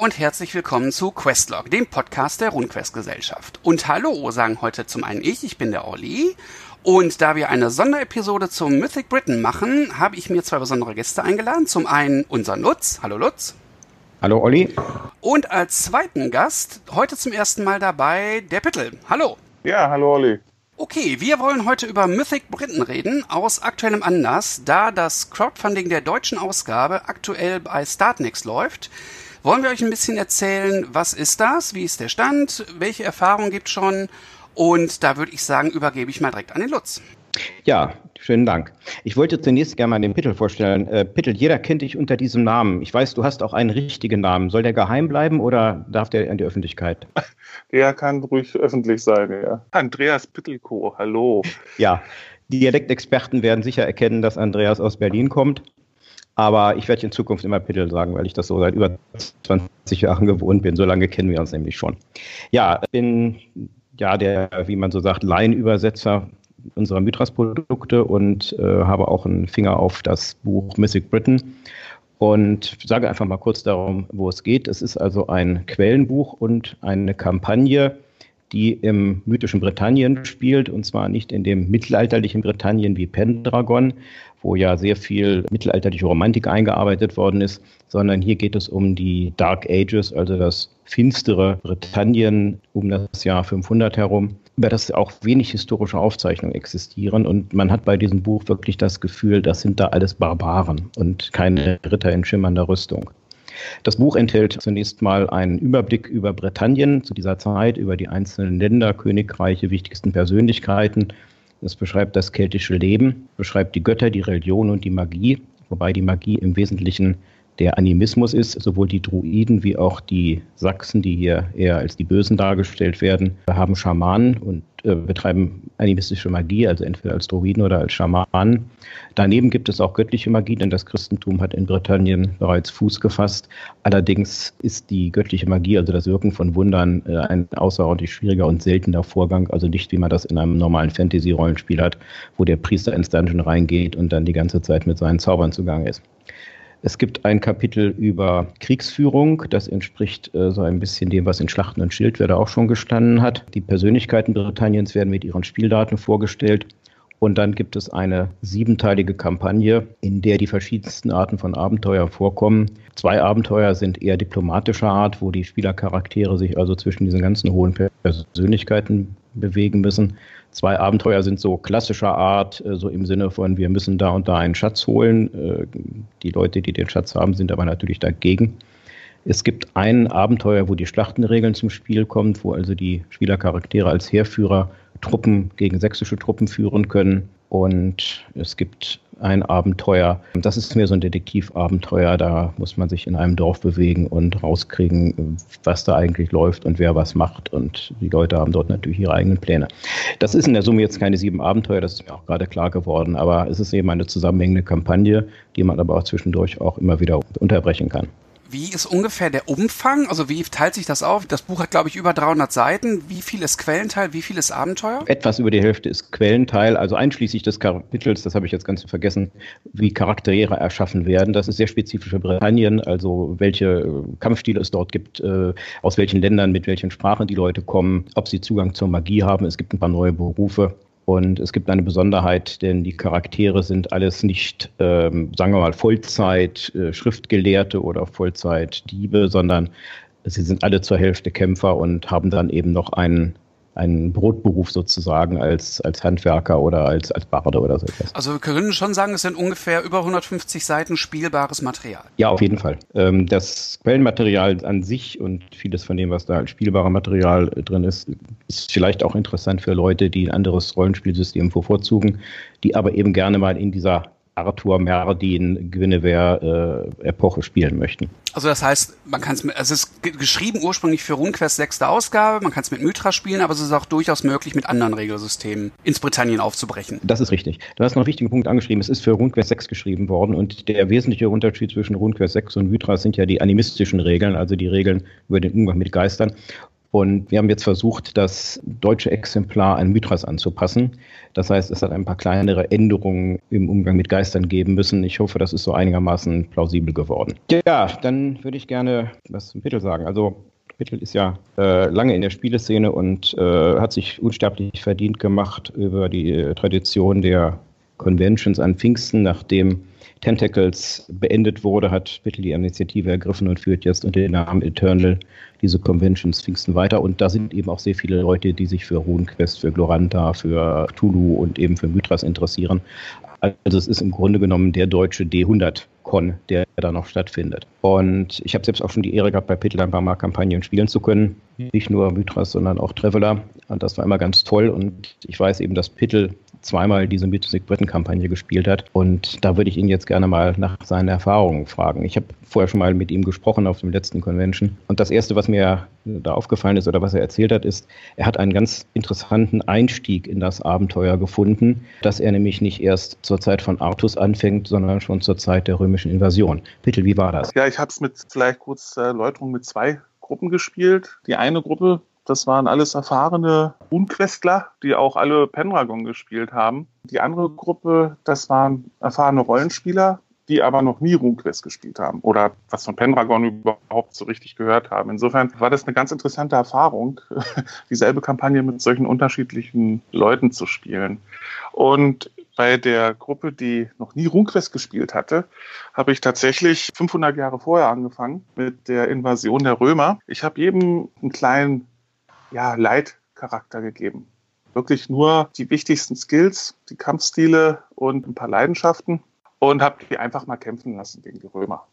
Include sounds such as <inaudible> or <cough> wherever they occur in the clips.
und herzlich willkommen zu Questlog, dem Podcast der RuneQuest Gesellschaft. Und hallo sagen heute zum einen ich, ich bin der Olli. Und da wir eine Sonderepisode zum Mythic Britain machen, habe ich mir zwei besondere Gäste eingeladen. Zum einen unser Lutz. Hallo Lutz. Hallo Olli. Und als zweiten Gast heute zum ersten Mal dabei der Pittel. Hallo. Ja, hallo Olli. Okay, wir wollen heute über Mythic Britain reden, aus aktuellem Anlass, da das Crowdfunding der deutschen Ausgabe aktuell bei Startnext läuft. Wollen wir euch ein bisschen erzählen, was ist das, wie ist der Stand, welche Erfahrungen gibt schon und da würde ich sagen, übergebe ich mal direkt an den Lutz. Ja, schönen Dank. Ich wollte zunächst gerne mal den Pittel vorstellen. Äh, Pittel, jeder kennt dich unter diesem Namen. Ich weiß, du hast auch einen richtigen Namen. Soll der geheim bleiben oder darf der an die Öffentlichkeit? Der <laughs> kann ruhig öffentlich sein, ja. Andreas Pittelko, hallo. Ja, die Dialektexperten werden sicher erkennen, dass Andreas aus Berlin kommt. Aber ich werde in Zukunft immer Pittel sagen, weil ich das so seit über 20 Jahren gewohnt bin. So lange kennen wir uns nämlich schon. Ja, ich bin ja der, wie man so sagt, Laienübersetzer unserer Mythras-Produkte und äh, habe auch einen Finger auf das Buch Mythic Britain und sage einfach mal kurz darum, wo es geht. Es ist also ein Quellenbuch und eine Kampagne, die im mythischen Britannien spielt, und zwar nicht in dem mittelalterlichen Britannien wie Pendragon, wo ja sehr viel mittelalterliche Romantik eingearbeitet worden ist, sondern hier geht es um die Dark Ages, also das finstere Britannien um das Jahr 500 herum, über das auch wenig historische Aufzeichnungen existieren. Und man hat bei diesem Buch wirklich das Gefühl, das sind da alles Barbaren und keine Ritter in schimmernder Rüstung. Das Buch enthält zunächst mal einen Überblick über Britannien zu dieser Zeit, über die einzelnen Länder, Königreiche, wichtigsten Persönlichkeiten. Es beschreibt das keltische Leben, beschreibt die Götter, die Religion und die Magie, wobei die Magie im Wesentlichen der Animismus ist. Sowohl die Druiden wie auch die Sachsen, die hier eher als die Bösen dargestellt werden, haben Schamanen und äh, betreiben animistische Magie, also entweder als Druiden oder als Schamanen. Daneben gibt es auch göttliche Magie, denn das Christentum hat in Britannien bereits Fuß gefasst. Allerdings ist die göttliche Magie, also das Wirken von Wundern, äh, ein außerordentlich schwieriger und seltener Vorgang, also nicht wie man das in einem normalen Fantasy-Rollenspiel hat, wo der Priester ins Dungeon reingeht und dann die ganze Zeit mit seinen Zaubern zugange ist. Es gibt ein Kapitel über Kriegsführung. Das entspricht äh, so ein bisschen dem, was in Schlachten und Schildwerder auch schon gestanden hat. Die Persönlichkeiten Britanniens werden mit ihren Spieldaten vorgestellt. Und dann gibt es eine siebenteilige Kampagne, in der die verschiedensten Arten von Abenteuer vorkommen. Zwei Abenteuer sind eher diplomatischer Art, wo die Spielercharaktere sich also zwischen diesen ganzen hohen Persönlichkeiten bewegen müssen. Zwei Abenteuer sind so klassischer Art, äh, so im Sinne von, wir müssen da und da einen Schatz holen. Äh, die Leute, die den Schatz haben, sind aber natürlich dagegen. Es gibt ein Abenteuer, wo die Schlachtenregeln zum Spiel kommen, wo also die Spielercharaktere als Heerführer Truppen gegen sächsische Truppen führen können. Und es gibt ein Abenteuer. Das ist mehr so ein Detektivabenteuer. Da muss man sich in einem Dorf bewegen und rauskriegen, was da eigentlich läuft und wer was macht. Und die Leute haben dort natürlich ihre eigenen Pläne. Das ist in der Summe jetzt keine sieben Abenteuer, das ist mir auch gerade klar geworden. Aber es ist eben eine zusammenhängende Kampagne, die man aber auch zwischendurch auch immer wieder unterbrechen kann. Wie ist ungefähr der Umfang? Also wie teilt sich das auf? Das Buch hat, glaube ich, über 300 Seiten. Wie viel ist Quellenteil? Wie viel ist Abenteuer? Etwas über die Hälfte ist Quellenteil, also einschließlich des Kapitels, das habe ich jetzt ganz vergessen, wie Charaktere erschaffen werden. Das ist sehr spezifisch für Britannien, also welche Kampfstile es dort gibt, äh, aus welchen Ländern, mit welchen Sprachen die Leute kommen, ob sie Zugang zur Magie haben. Es gibt ein paar neue Berufe. Und es gibt eine Besonderheit, denn die Charaktere sind alles nicht, ähm, sagen wir mal, Vollzeit-Schriftgelehrte äh, oder Vollzeit-Diebe, sondern sie sind alle zur Hälfte Kämpfer und haben dann eben noch einen einen Brotberuf sozusagen als, als Handwerker oder als, als Barde oder so etwas. Also wir können schon sagen, es sind ungefähr über 150 Seiten spielbares Material. Ja, auf jeden Fall. Ähm, das Quellenmaterial an sich und vieles von dem, was da als spielbarer Material drin ist, ist vielleicht auch interessant für Leute, die ein anderes Rollenspielsystem bevorzugen, die aber eben gerne mal in dieser Arthur Merdin Guinevere äh, Epoche spielen möchten. Also das heißt, man kann es mit, also es ist geschrieben ursprünglich für RuneQuest sechste Ausgabe, man kann es mit Mythra spielen, aber es ist auch durchaus möglich, mit anderen Regelsystemen ins Britannien aufzubrechen. Das ist richtig. Du hast noch einen wichtigen Punkt angeschrieben, es ist für RuneQuest 6 geschrieben worden und der wesentliche Unterschied zwischen RuneQuest 6 und Mythra sind ja die animistischen Regeln, also die Regeln über den Umgang mit Geistern. Und wir haben jetzt versucht, das deutsche Exemplar an Mythras anzupassen. Das heißt, es hat ein paar kleinere Änderungen im Umgang mit Geistern geben müssen. Ich hoffe, das ist so einigermaßen plausibel geworden. Ja, dann würde ich gerne was zum Titel sagen. Also Mittel ist ja äh, lange in der Spieleszene und äh, hat sich unsterblich verdient gemacht über die äh, Tradition der Conventions an Pfingsten, nachdem Tentacles beendet wurde, hat Mittel die Initiative ergriffen und führt jetzt unter dem Namen Eternal diese Conventions Pfingsten weiter. Und da sind eben auch sehr viele Leute, die sich für RuneQuest, für Gloranta, für Tulu und eben für Mythras interessieren. Also es ist im Grunde genommen der deutsche D100-Con, der da noch stattfindet. Und ich habe selbst auch schon die Ehre gehabt, bei Pittel ein paar Mal Kampagnen spielen zu können. Nicht nur Mythras, sondern auch Traveler. Und das war immer ganz toll. Und ich weiß eben, dass Pittel zweimal diese Music Britain Kampagne gespielt hat. Und da würde ich ihn jetzt gerne mal nach seinen Erfahrungen fragen. Ich habe vorher schon mal mit ihm gesprochen auf dem letzten Convention. Und das Erste, was mir da aufgefallen ist oder was er erzählt hat, ist, er hat einen ganz interessanten Einstieg in das Abenteuer gefunden, dass er nämlich nicht erst zur Zeit von Artus anfängt, sondern schon zur Zeit der römischen Invasion. Pittel, wie war das? Ja, ich habe es mit vielleicht kurz Erläuterung mit zwei Gruppen gespielt. Die eine Gruppe, das waren alles erfahrene Unquestler, die auch alle Pendragon gespielt haben. Die andere Gruppe, das waren erfahrene Rollenspieler, die aber noch nie RuneQuest gespielt haben oder was von Pendragon überhaupt so richtig gehört haben. Insofern war das eine ganz interessante Erfahrung, <laughs> dieselbe Kampagne mit solchen unterschiedlichen Leuten zu spielen. Und bei der Gruppe, die noch nie RuneQuest gespielt hatte, habe ich tatsächlich 500 Jahre vorher angefangen mit der Invasion der Römer. Ich habe jedem einen kleinen ja, Leitcharakter gegeben. Wirklich nur die wichtigsten Skills, die Kampfstile und ein paar Leidenschaften und habe die einfach mal kämpfen lassen gegen die Römer.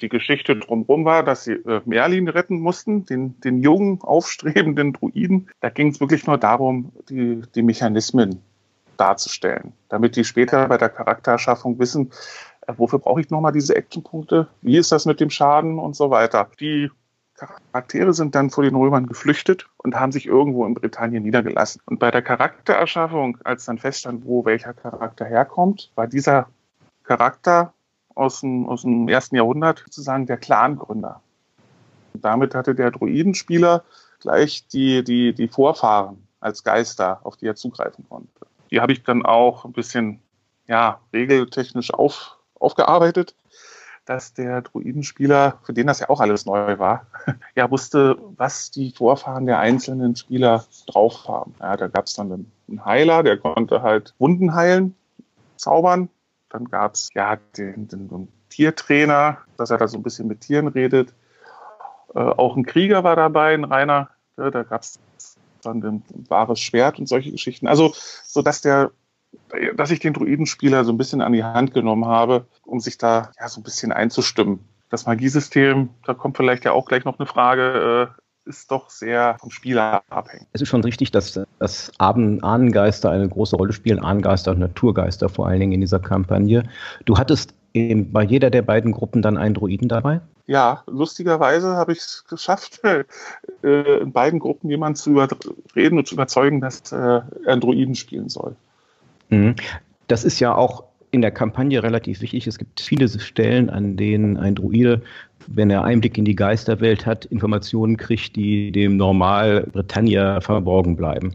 Die Geschichte drumherum war, dass sie äh, Merlin retten mussten, den, den jungen, aufstrebenden Druiden. Da ging es wirklich nur darum, die, die Mechanismen darzustellen, damit die später bei der Charaktererschaffung wissen, äh, wofür brauche ich nochmal diese Actionpunkte, wie ist das mit dem Schaden und so weiter. Die Charaktere sind dann vor den Römern geflüchtet und haben sich irgendwo in Britannien niedergelassen. Und bei der Charaktererschaffung, als dann feststand, wo welcher Charakter herkommt, war dieser Charakter aus dem, aus dem ersten Jahrhundert sozusagen der Clangründer. Und damit hatte der Druidenspieler gleich die, die, die Vorfahren als Geister, auf die er zugreifen konnte. Die habe ich dann auch ein bisschen ja, regeltechnisch auf, aufgearbeitet dass der Druidenspieler, für den das ja auch alles neu war, <laughs> ja wusste, was die Vorfahren der einzelnen Spieler drauf haben. Ja, da gab es dann einen Heiler, der konnte halt Wunden heilen, zaubern. Dann gab es ja den, den, den, Tiertrainer, dass er da so ein bisschen mit Tieren redet. Äh, auch ein Krieger war dabei, ein reiner. Ja, da gab es dann ein wahres Schwert und solche Geschichten. Also, so dass der dass ich den Druidenspieler so ein bisschen an die Hand genommen habe, um sich da ja so ein bisschen einzustimmen. Das Magiesystem, da kommt vielleicht ja auch gleich noch eine Frage, äh, ist doch sehr vom Spieler abhängig. Es ist schon richtig, dass, dass Ahnengeister eine große Rolle spielen, Ahnengeister und Naturgeister vor allen Dingen in dieser Kampagne. Du hattest in, bei jeder der beiden Gruppen dann einen Druiden dabei? Ja, lustigerweise habe ich es geschafft, <laughs> äh, in beiden Gruppen jemanden zu überreden und zu überzeugen, dass äh, er einen Druiden spielen soll. Mhm. Das ist ja auch in der Kampagne relativ wichtig. Es gibt viele Stellen, an denen ein Druide, wenn er Einblick in die Geisterwelt hat, Informationen kriegt, die dem Normal Britannia verborgen bleiben.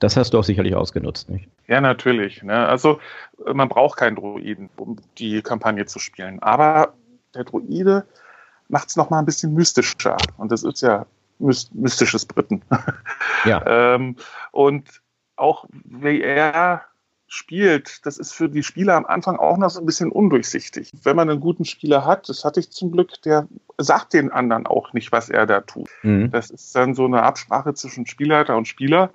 Das hast du auch sicherlich ausgenutzt, nicht? Ja, natürlich. Ne? Also man braucht keinen Druiden, um die Kampagne zu spielen. Aber der Druide macht es nochmal ein bisschen mystischer. Und das ist ja mystisches Briten. Ja. <laughs> ähm, und auch wie er spielt, das ist für die Spieler am Anfang auch noch so ein bisschen undurchsichtig. Wenn man einen guten Spieler hat, das hatte ich zum Glück, der sagt den anderen auch nicht, was er da tut. Mhm. Das ist dann so eine Absprache zwischen Spielleiter und Spieler.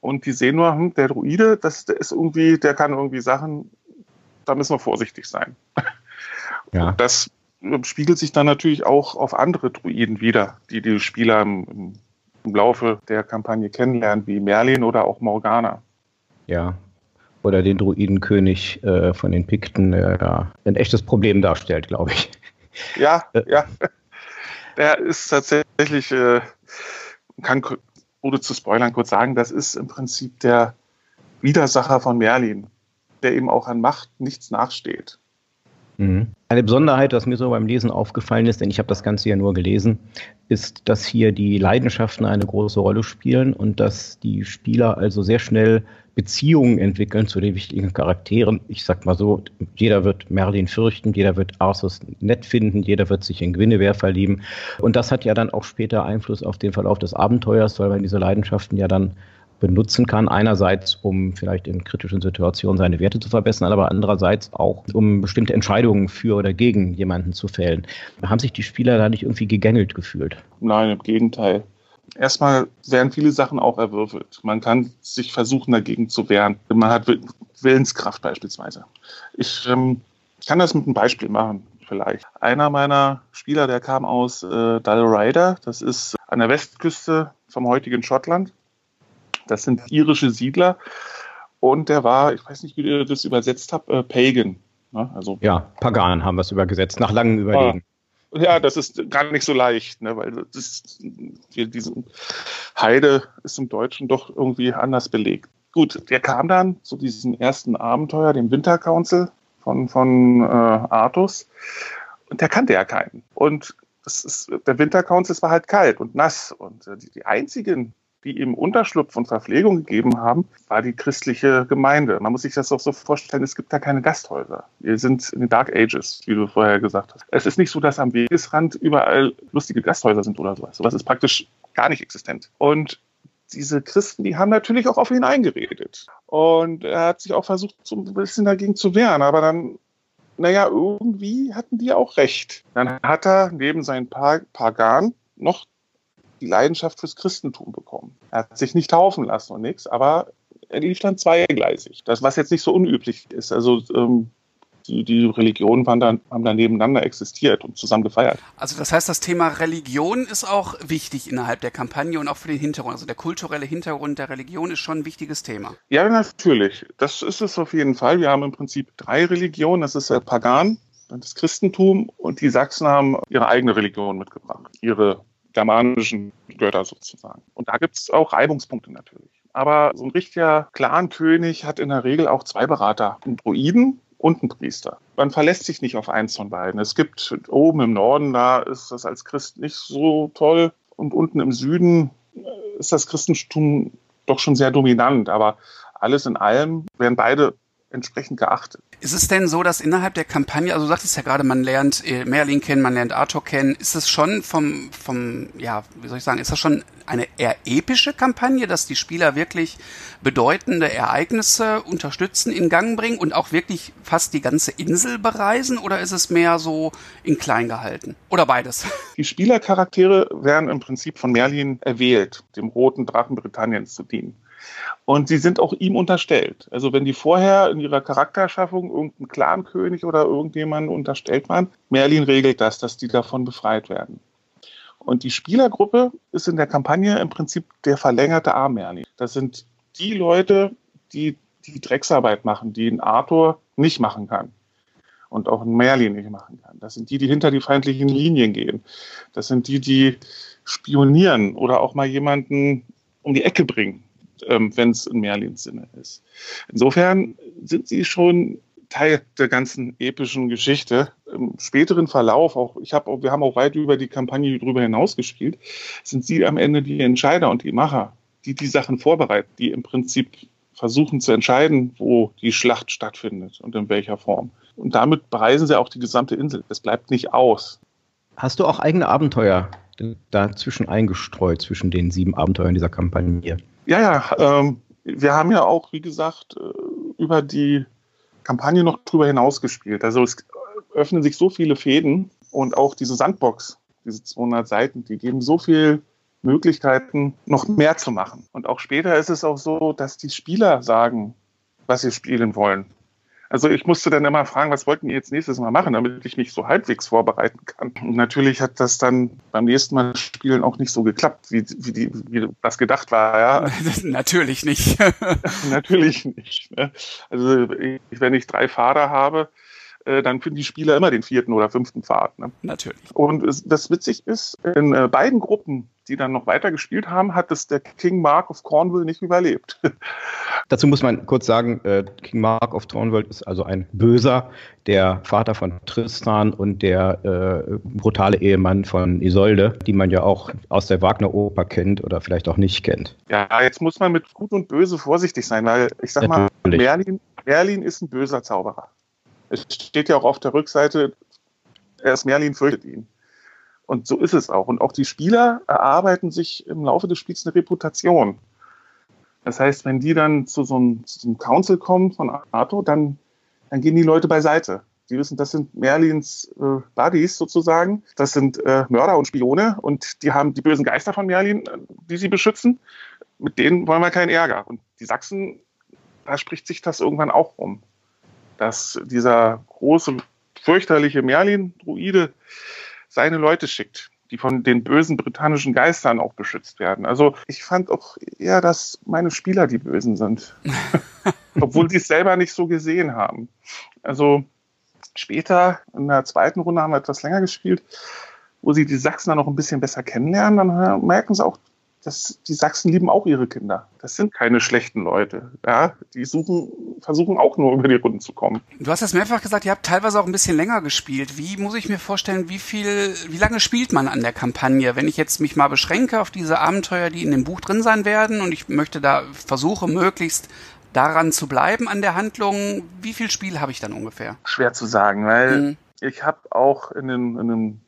Und die sehen nur, hm, der Druide, das der ist irgendwie, der kann irgendwie Sachen, da müssen wir vorsichtig sein. <laughs> Ja. Und das spiegelt sich dann natürlich auch auf andere Druiden wieder, die die Spieler im, im Laufe der Kampagne kennenlernen, wie Merlin oder auch Morgana. Ja, oder den Druidenkönig äh, von den Pikten, der da ein echtes Problem darstellt, glaube ich. Ja, äh. ja. Der ist tatsächlich, äh, kann, ohne zu spoilern, kurz sagen, das ist im Prinzip der Widersacher von Merlin, der eben auch an Macht nichts nachsteht. Mhm. Eine Besonderheit, was mir so beim Lesen aufgefallen ist, denn ich habe das Ganze ja nur gelesen, ist, dass hier die Leidenschaften eine große Rolle spielen und dass die Spieler also sehr schnell Beziehungen entwickeln zu den wichtigen Charakteren. Ich sag mal so, jeder wird Merlin fürchten, jeder wird Arthur nett finden, jeder wird sich in Guinevere verlieben. Und das hat ja dann auch später Einfluss auf den Verlauf des Abenteuers, weil man diese Leidenschaften ja dann benutzen kann. Einerseits, um vielleicht in kritischen Situationen seine Werte zu verbessern, aber andererseits auch, um bestimmte Entscheidungen für oder gegen jemanden zu fällen. Haben sich die Spieler da nicht irgendwie gegängelt gefühlt? Nein, im Gegenteil. Erstmal werden viele Sachen auch erwürfelt. Man kann sich versuchen, dagegen zu wehren. Man hat Willenskraft beispielsweise. Ich ähm, kann das mit einem Beispiel machen, vielleicht. Einer meiner Spieler, der kam aus äh, Dalryder, das ist an der Westküste vom heutigen Schottland. Das sind irische Siedler. Und der war, ich weiß nicht, wie ihr das übersetzt habt, äh, Pagan. Ne? Also, ja, Pagan haben wir es übergesetzt, nach langem Überlegen. Ja, das ist gar nicht so leicht, ne, weil das, hier, diese Heide ist im Deutschen doch irgendwie anders belegt. Gut, der kam dann zu diesem ersten Abenteuer, dem Winter Council von, von äh, Artus. Und der kannte ja keinen. Und ist, der Winter Council war halt kalt und nass. Und äh, die, die einzigen, die ihm Unterschlupf und Verpflegung gegeben haben, war die christliche Gemeinde. Man muss sich das auch so vorstellen, es gibt da keine Gasthäuser. Wir sind in den Dark Ages, wie du vorher gesagt hast. Es ist nicht so, dass am Wegesrand überall lustige Gasthäuser sind oder sowas. Sowas ist praktisch gar nicht existent. Und diese Christen, die haben natürlich auch auf ihn eingeredet. Und er hat sich auch versucht, so ein bisschen dagegen zu wehren. Aber dann naja, irgendwie hatten die auch recht. Dann hat er neben seinen Pagan noch die Leidenschaft fürs Christentum bekommen. Er hat sich nicht taufen lassen und nichts, aber er lief dann zweigleisig. Das, was jetzt nicht so unüblich ist. Also ähm, die, die Religionen waren dann, haben dann nebeneinander existiert und zusammen gefeiert. Also das heißt, das Thema Religion ist auch wichtig innerhalb der Kampagne und auch für den Hintergrund. Also der kulturelle Hintergrund der Religion ist schon ein wichtiges Thema. Ja, natürlich. Das ist es auf jeden Fall. Wir haben im Prinzip drei Religionen. Das ist der Pagan, das Christentum und die Sachsen haben ihre eigene Religion mitgebracht. Ihre germanischen Götter sozusagen. Und da gibt es auch Reibungspunkte natürlich. Aber so ein richtiger Clan-König hat in der Regel auch zwei Berater, einen Druiden und einen Priester. Man verlässt sich nicht auf eins von beiden. Es gibt oben im Norden, da ist das als Christ nicht so toll. Und unten im Süden ist das Christentum doch schon sehr dominant. Aber alles in allem werden beide entsprechend geachtet. Ist es denn so, dass innerhalb der Kampagne, also du sagtest ja gerade, man lernt äh, Merlin kennen, man lernt Arthur kennen, ist es schon vom, vom, ja, wie soll ich sagen, ist das schon eine eher epische Kampagne, dass die Spieler wirklich bedeutende Ereignisse unterstützen, in Gang bringen und auch wirklich fast die ganze Insel bereisen oder ist es mehr so in klein gehalten? Oder beides? <laughs> Die Spielercharaktere werden im Prinzip von Merlin erwählt, dem roten Drachen Britanniens zu dienen. Und sie sind auch ihm unterstellt. Also wenn die vorher in ihrer Charakterschaffung irgendein Clankönig oder irgendjemanden unterstellt waren, Merlin regelt das, dass die davon befreit werden. Und die Spielergruppe ist in der Kampagne im Prinzip der verlängerte Arm Merlin. Das sind die Leute, die die Drecksarbeit machen, die ein Arthur nicht machen kann und auch ein Merlin nicht machen kann. Das sind die, die hinter die feindlichen Linien gehen. Das sind die, die spionieren oder auch mal jemanden um die Ecke bringen wenn es in Merlins Sinne ist. Insofern sind sie schon Teil der ganzen epischen Geschichte. Im späteren Verlauf, auch ich habe, wir haben auch weit über die Kampagne darüber hinaus gespielt, sind sie am Ende die Entscheider und die Macher, die die Sachen vorbereiten, die im Prinzip versuchen zu entscheiden, wo die Schlacht stattfindet und in welcher Form. Und damit bereisen sie auch die gesamte Insel. Es bleibt nicht aus. Hast du auch eigene Abenteuer dazwischen eingestreut, zwischen den sieben Abenteuern dieser Kampagne? Ja, ja. Ähm, wir haben ja auch, wie gesagt, äh, über die Kampagne noch drüber hinaus gespielt. Also es öffnen sich so viele Fäden und auch diese Sandbox, diese 200 Seiten, die geben so viel Möglichkeiten, noch mehr zu machen. Und auch später ist es auch so, dass die Spieler sagen, was sie spielen wollen. Also ich musste dann immer fragen, was wollten ihr jetzt nächstes Mal machen, damit ich mich so halbwegs vorbereiten kann. Und natürlich hat das dann beim nächsten Mal spielen auch nicht so geklappt, wie, wie, die, wie das gedacht war. Ja. <laughs> natürlich nicht. <laughs> natürlich nicht. Ne? Also ich, wenn ich drei Fahrer habe, äh, dann finden die Spieler immer den vierten oder fünften Pfad. Ne? Natürlich. Und es, das witzig ist, in äh, beiden Gruppen, die dann noch weiter gespielt haben, hat es der King Mark of Cornwall nicht überlebt. <laughs> Dazu muss man kurz sagen, äh, King Mark of Cornwall ist also ein Böser, der Vater von Tristan und der äh, brutale Ehemann von Isolde, die man ja auch aus der Wagner-Oper kennt oder vielleicht auch nicht kennt. Ja, jetzt muss man mit Gut und Böse vorsichtig sein, weil ich sag mal, Merlin, Merlin ist ein böser Zauberer. Es steht ja auch auf der Rückseite, erst Merlin fürchtet ihn. Und so ist es auch. Und auch die Spieler erarbeiten sich im Laufe des Spiels eine Reputation. Das heißt, wenn die dann zu so einem, zu so einem Council kommen von Arthur, dann, dann gehen die Leute beiseite. Die wissen, das sind Merlins äh, Buddies sozusagen. Das sind äh, Mörder und Spione und die haben die bösen Geister von Merlin, äh, die sie beschützen. Mit denen wollen wir keinen Ärger. Und die Sachsen, da spricht sich das irgendwann auch rum. Dass dieser große, fürchterliche Merlin-Druide seine Leute schickt, die von den bösen britannischen Geistern auch beschützt werden. Also ich fand auch eher, dass meine Spieler die Bösen sind, <laughs> obwohl sie es selber nicht so gesehen haben. Also später in der zweiten Runde haben wir etwas länger gespielt, wo sie die Sachsen dann noch ein bisschen besser kennenlernen, dann merken sie auch, das, die Sachsen lieben auch ihre Kinder. Das sind keine schlechten Leute. Ja, die suchen, versuchen auch nur über die Runden zu kommen. Du hast es mehrfach gesagt, ihr habt teilweise auch ein bisschen länger gespielt. Wie muss ich mir vorstellen, wie viel, wie lange spielt man an der Kampagne? Wenn ich jetzt mich mal beschränke auf diese Abenteuer, die in dem Buch drin sein werden und ich möchte da versuche möglichst daran zu bleiben an der Handlung, wie viel Spiel habe ich dann ungefähr? Schwer zu sagen, weil mhm. ich habe auch in einem, in dem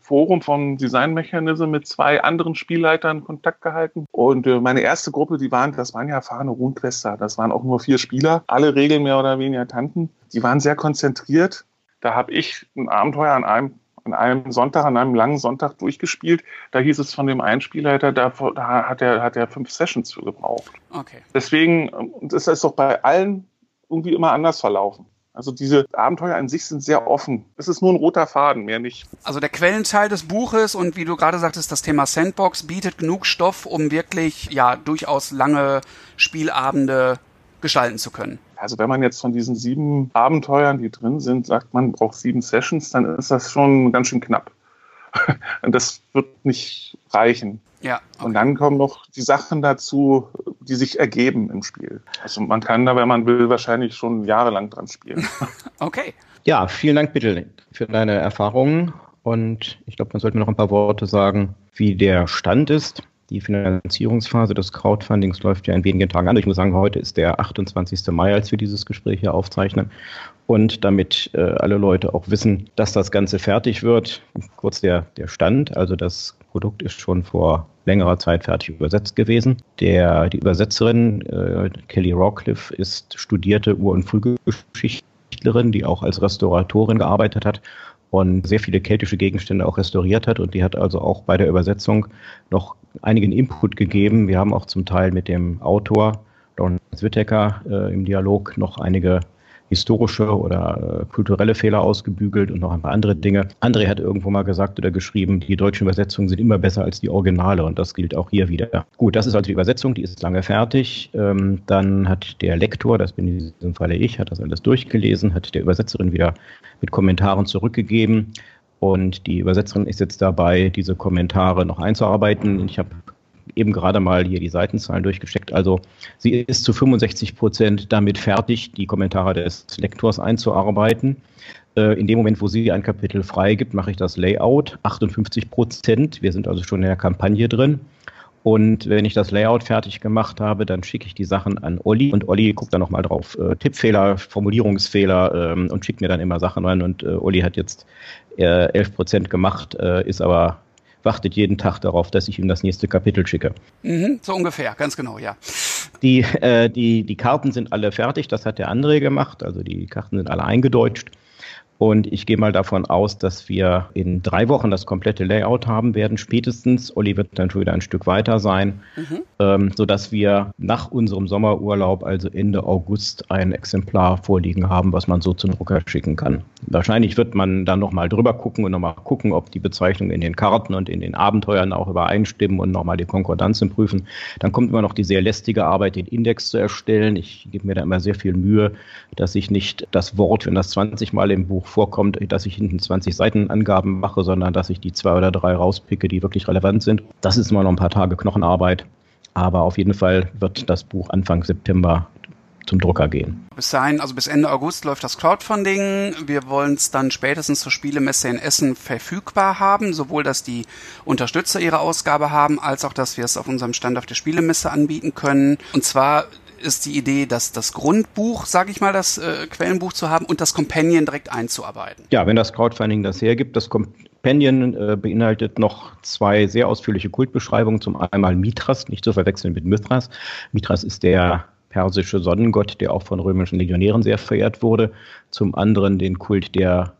Forum von Design Mechanism mit zwei anderen Spielleitern Kontakt gehalten. Und äh, meine erste Gruppe, die waren, das waren ja erfahrene Runquester. Das waren auch nur vier Spieler, alle Regeln mehr oder weniger Tanten. Die waren sehr konzentriert. Da habe ich ein Abenteuer an einem an einem Sonntag, an einem langen Sonntag durchgespielt. Da hieß es von dem einen Spielleiter, da, da hat er hat er fünf Sessions für gebraucht. Okay. Deswegen, das ist doch bei allen irgendwie immer anders verlaufen. Also diese Abenteuer an sich sind sehr offen. Es ist nur ein roter Faden, mehr nicht. Also der Quellenteil des Buches und wie du gerade sagtest, das Thema Sandbox bietet genug Stoff, um wirklich ja durchaus lange Spielabende gestalten zu können. Also wenn man jetzt von diesen sieben Abenteuern, die drin sind, sagt, man braucht sieben Sessions, dann ist das schon ganz schön knapp. <laughs> das wird nicht reichen. Ja. Okay. Und dann kommen noch die Sachen dazu, die sich ergeben im Spiel. Also man kann da, wenn man will, wahrscheinlich schon jahrelang dran spielen. <laughs> okay. Ja, vielen Dank bitte für deine Erfahrungen. Und ich glaube, man sollte noch ein paar Worte sagen, wie der Stand ist. Die Finanzierungsphase des Crowdfundings läuft ja in wenigen Tagen an. Ich muss sagen, heute ist der 28. Mai, als wir dieses Gespräch hier aufzeichnen. Und damit äh, alle Leute auch wissen, dass das Ganze fertig wird, kurz der, der Stand. Also das Produkt ist schon vor längerer Zeit fertig übersetzt gewesen. Der, die Übersetzerin äh, Kelly Rawcliffe ist studierte Ur- und Frühgeschichtlerin, die auch als Restauratorin gearbeitet hat und sehr viele keltische Gegenstände auch restauriert hat. Und die hat also auch bei der Übersetzung noch einigen Input gegeben. Wir haben auch zum Teil mit dem Autor Lawrence Whittaker äh, im Dialog noch einige historische oder äh, kulturelle Fehler ausgebügelt und noch ein paar andere Dinge. André hat irgendwo mal gesagt oder geschrieben, die deutschen Übersetzungen sind immer besser als die Originale und das gilt auch hier wieder. Gut, das ist also die Übersetzung, die ist lange fertig. Ähm, dann hat der Lektor, das bin in diesem Falle ich, hat das alles durchgelesen, hat der Übersetzerin wieder mit Kommentaren zurückgegeben. Und die Übersetzerin ist jetzt dabei, diese Kommentare noch einzuarbeiten. Ich habe eben gerade mal hier die Seitenzahlen durchgecheckt. Also sie ist zu 65 Prozent damit fertig, die Kommentare des Lektors einzuarbeiten. Äh, in dem Moment, wo sie ein Kapitel freigibt, mache ich das Layout. 58 Prozent. Wir sind also schon in der Kampagne drin. Und wenn ich das Layout fertig gemacht habe, dann schicke ich die Sachen an Olli und Olli guckt dann nochmal drauf. Äh, Tippfehler, Formulierungsfehler ähm, und schickt mir dann immer Sachen rein. Und äh, Olli hat jetzt äh, 11 Prozent gemacht, äh, ist aber wartet jeden Tag darauf, dass ich ihm das nächste Kapitel schicke. Mhm, so ungefähr, ganz genau, ja. Die, äh, die, die Karten sind alle fertig, das hat der André gemacht, also die Karten sind alle eingedeutscht. Und ich gehe mal davon aus, dass wir in drei Wochen das komplette Layout haben werden, spätestens. Olli wird dann schon wieder ein Stück weiter sein, mhm. ähm, sodass wir nach unserem Sommerurlaub, also Ende August, ein Exemplar vorliegen haben, was man so zum Drucker schicken kann. Wahrscheinlich wird man dann nochmal drüber gucken und nochmal gucken, ob die Bezeichnungen in den Karten und in den Abenteuern auch übereinstimmen und nochmal die Konkordanzen prüfen. Dann kommt immer noch die sehr lästige Arbeit, den Index zu erstellen. Ich gebe mir da immer sehr viel Mühe, dass ich nicht das Wort, wenn das 20 Mal im Buch vorkommt, dass ich hinten 20 Seitenangaben mache, sondern dass ich die zwei oder drei rauspicke, die wirklich relevant sind. Das ist immer noch ein paar Tage Knochenarbeit. Aber auf jeden Fall wird das Buch Anfang September zum Drucker gehen. Bis dahin, also bis Ende August läuft das Crowdfunding. Wir wollen es dann spätestens zur Spielemesse in Essen verfügbar haben, sowohl dass die Unterstützer ihre Ausgabe haben, als auch dass wir es auf unserem Stand auf der Spielemesse anbieten können. Und zwar ist die Idee, dass das Grundbuch, sage ich mal, das äh, Quellenbuch zu haben und das Companion direkt einzuarbeiten. Ja, wenn das Crowdfunding das hergibt, das Companion äh, beinhaltet noch zwei sehr ausführliche Kultbeschreibungen. Zum einmal Mithras, nicht zu verwechseln mit Mithras. Mithras ist der persische Sonnengott, der auch von römischen Legionären sehr verehrt wurde. Zum anderen den Kult der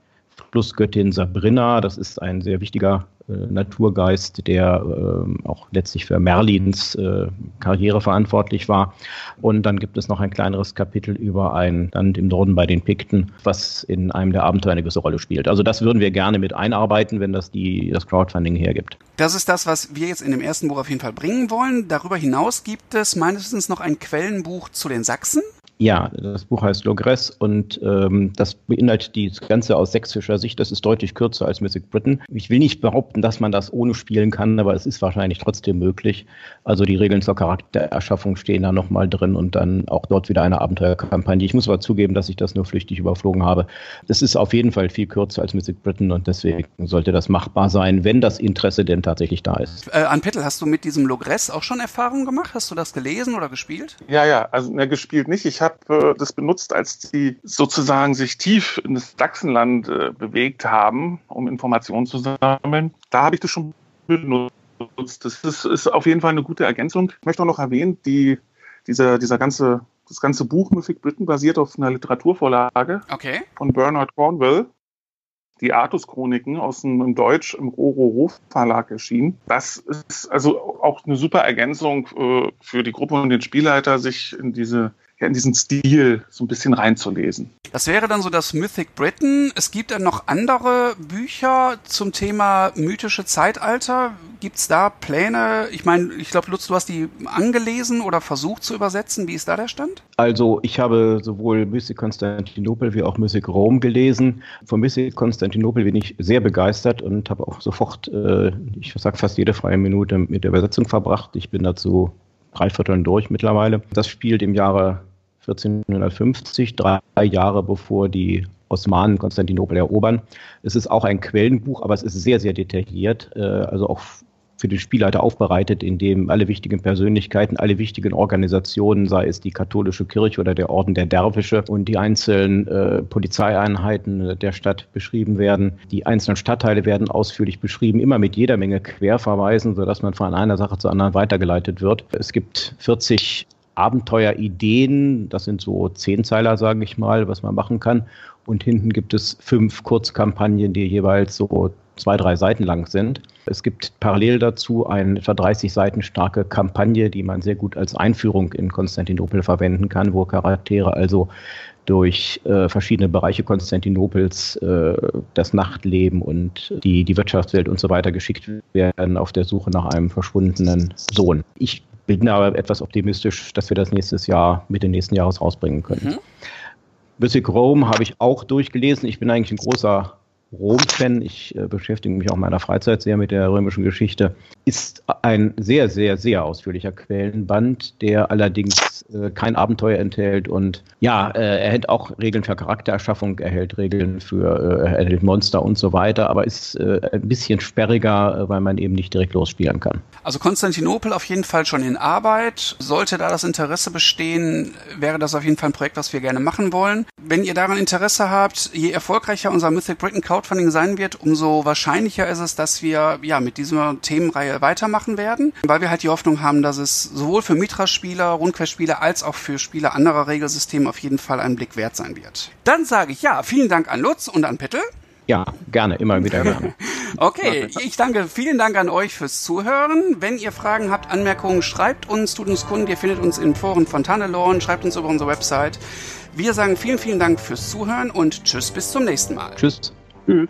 Flussgöttin Sabrina. Das ist ein sehr wichtiger Naturgeist, der äh, auch letztlich für Merlins äh, Karriere verantwortlich war. Und dann gibt es noch ein kleineres Kapitel über ein Land im Norden bei den Pikten, was in einem der Abenteuer eine große Rolle spielt. Also das würden wir gerne mit einarbeiten, wenn das die, das Crowdfunding hergibt. Das ist das, was wir jetzt in dem ersten Buch auf jeden Fall bringen wollen. Darüber hinaus gibt es meines Wissens noch ein Quellenbuch zu den Sachsen. Ja, das Buch heißt Logress und ähm, das beinhaltet die Ganze aus sächsischer Sicht. Das ist deutlich kürzer als Mythic Britain. Ich will nicht behaupten, dass man das ohne spielen kann, aber es ist wahrscheinlich trotzdem möglich. Also die Regeln zur Charaktererschaffung stehen da nochmal drin und dann auch dort wieder eine Abenteuerkampagne. Ich muss aber zugeben, dass ich das nur flüchtig überflogen habe. Das ist auf jeden Fall viel kürzer als Mythic Britain und deswegen sollte das machbar sein, wenn das Interesse denn tatsächlich da ist. Äh, Anpittel, hast du mit diesem Logress auch schon Erfahrungen gemacht? Hast du das gelesen oder gespielt? Ja, ja, also ne, gespielt nicht. Ich habe habe das benutzt, als die sozusagen sich tief in das Sachsenland äh, bewegt haben, um Informationen zu sammeln. Da habe ich das schon benutzt. Das ist, ist, auf jeden Fall eine gute Ergänzung. Ich möchte auch noch erwähnen, die, dieser, dieser ganze, das ganze Buch Mythic Britain basiert auf einer Literaturvorlage okay. von Bernard Cornwell die Artus-Chroniken aus dem Deutsch im Roro Verlag erschienen. Das ist also auch eine super Ergänzung äh, für die Gruppe und den Spielleiter, sich in diese ja, in diesen Stil so ein bisschen reinzulesen. Das wäre dann so das Mythic Britain. Es gibt dann noch andere Bücher zum Thema mythische Zeitalter. Gibt es da Pläne? Ich meine, ich glaube, Lutz, du hast die angelesen oder versucht zu übersetzen. Wie ist da der Stand? Also ich habe sowohl Mystic Konstantinopel wie auch Mystic Rom gelesen. Von Mystic Konstantinopel bin ich sehr begeistert und habe auch sofort, äh, ich sage fast jede freie Minute mit der Übersetzung verbracht. Ich bin dazu drei Vierteln durch mittlerweile. Das spielt im Jahre 1450, drei Jahre bevor die Osmanen Konstantinopel erobern. Es ist auch ein Quellenbuch, aber es ist sehr, sehr detailliert, äh, also auch für den Spielleiter aufbereitet, in dem alle wichtigen Persönlichkeiten, alle wichtigen Organisationen, sei es die katholische Kirche oder der Orden der Derwische und die einzelnen äh, Polizeieinheiten der Stadt beschrieben werden. Die einzelnen Stadtteile werden ausführlich beschrieben, immer mit jeder Menge Querverweisen, sodass man von einer Sache zur anderen weitergeleitet wird. Es gibt 40 Abenteuerideen. Das sind so Zehnzeiler, sage ich mal, was man machen kann. Und hinten gibt es fünf Kurzkampagnen, die jeweils so zwei, drei Seiten lang sind. Es gibt parallel dazu eine etwa 30 Seiten starke Kampagne, die man sehr gut als Einführung in Konstantinopel verwenden kann, wo Charaktere also durch äh, verschiedene Bereiche Konstantinopels, äh, das Nachtleben und die, die Wirtschaftswelt und so weiter geschickt werden auf der Suche nach einem verschwundenen Sohn. Ich bin aber etwas optimistisch, dass wir das nächstes Jahr, Mitte nächsten Jahres rausbringen können. Mhm. Basic Rome habe ich auch durchgelesen. Ich bin eigentlich ein großer Rom-Fan. Ich äh, beschäftige mich auch in meiner Freizeit sehr mit der römischen Geschichte. Ist ein sehr, sehr, sehr ausführlicher Quellenband, der allerdings äh, kein Abenteuer enthält und ja, äh, er hält auch Regeln für Charaktererschaffung, er hält Regeln für, äh, er hält Monster und so weiter, aber ist äh, ein bisschen sperriger, äh, weil man eben nicht direkt losspielen kann. Also Konstantinopel auf jeden Fall schon in Arbeit. Sollte da das Interesse bestehen, wäre das auf jeden Fall ein Projekt, was wir gerne machen wollen. Wenn ihr daran Interesse habt, je erfolgreicher unser Mythic Britain Crowdfunding sein wird, umso wahrscheinlicher ist es, dass wir ja mit dieser Themenreihe weitermachen machen werden, weil wir halt die Hoffnung haben, dass es sowohl für Mitra-Spieler, RuneQuest-Spieler als auch für Spieler anderer Regelsysteme auf jeden Fall einen Blick wert sein wird. Dann sage ich ja, vielen Dank an Lutz und an Pettel. Ja, gerne, immer wieder gerne. <laughs> okay, ich danke, vielen Dank an euch fürs Zuhören. Wenn ihr Fragen habt, Anmerkungen, schreibt uns, tut uns Kunden. Ihr findet uns in Foren von Tannelorn, schreibt uns über unsere Website. Wir sagen vielen, vielen Dank fürs Zuhören und tschüss bis zum nächsten Mal. Tschüss. Tschüss.